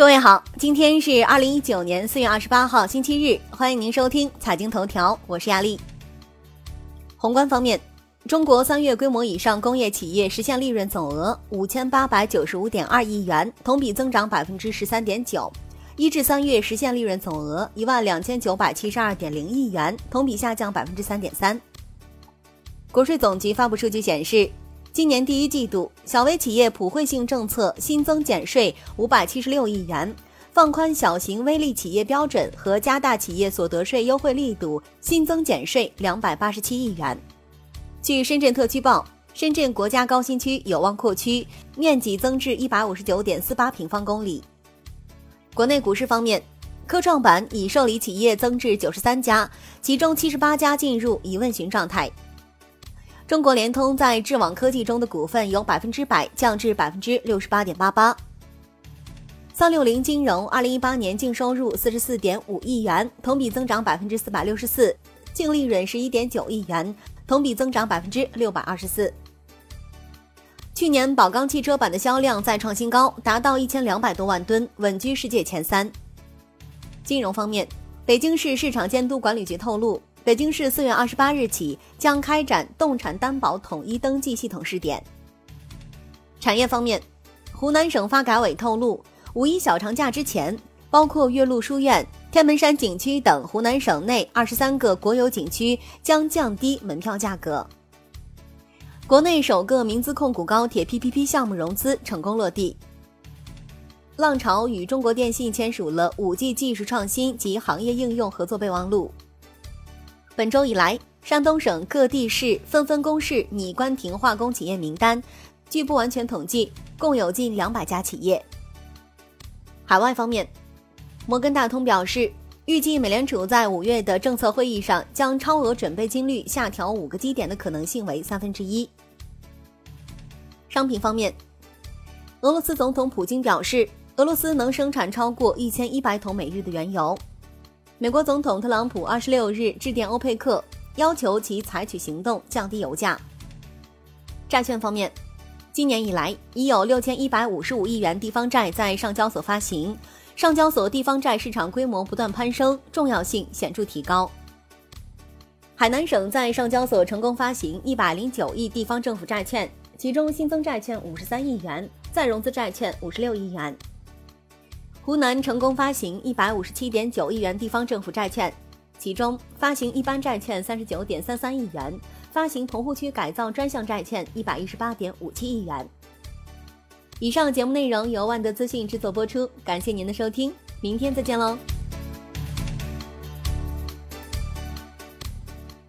各位好，今天是二零一九年四月二十八号，星期日，欢迎您收听财经头条，我是亚丽。宏观方面，中国三月规模以上工业企业实现利润总额五千八百九十五点二亿元，同比增长百分之十三点九；一至三月实现利润总额一万两千九百七十二点零亿元，同比下降百分之三点三。国税总局发布数据显示。今年第一季度，小微企业普惠性政策新增减税五百七十六亿元，放宽小型微利企业标准和加大企业所得税优惠力度，新增减税两百八十七亿元。据深圳特区报，深圳国家高新区有望扩区，面积增至一百五十九点四八平方公里。国内股市方面，科创板已受理企业增至九十三家，其中七十八家进入已问询状态。中国联通在智网科技中的股份由百分之百降至百分之六十八点八八。三六零金融二零一八年净收入四十四点五亿元，同比增长百分之四百六十四，净利润十一点九亿元，同比增长百分之六百二十四。去年宝钢汽车板的销量再创新高，达到一千两百多万吨，稳居世界前三。金融方面，北京市市场监督管理局透露。北京市四月二十八日起将开展动产担保统一登记系统试点。产业方面，湖南省发改委透露，五一小长假之前，包括岳麓书院、天门山景区等湖南省内二十三个国有景区将降低门票价格。国内首个民资控股高铁 PPP 项目融资成功落地。浪潮与中国电信签署了五 G 技术创新及行业应用合作备忘录。本周以来，山东省各地市纷纷公示拟关停化工企业名单。据不完全统计，共有近两百家企业。海外方面，摩根大通表示，预计美联储在五月的政策会议上将超额准备金率下调五个基点的可能性为三分之一。商品方面，俄罗斯总统普京表示，俄罗斯能生产超过一千一百桶每日的原油。美国总统特朗普二十六日致电欧佩克，要求其采取行动降低油价。债券方面，今年以来已有六千一百五十五亿元地方债在上交所发行，上交所地方债市场规模不断攀升，重要性显著提高。海南省在上交所成功发行一百零九亿地方政府债券，其中新增债券五十三亿元，再融资债券五十六亿元。湖南成功发行一百五十七点九亿元地方政府债券，其中发行一般债券三十九点三三亿元，发行棚户区改造专项债券一百一十八点五七亿元。以上节目内容由万德资讯制作播出，感谢您的收听，明天再见喽。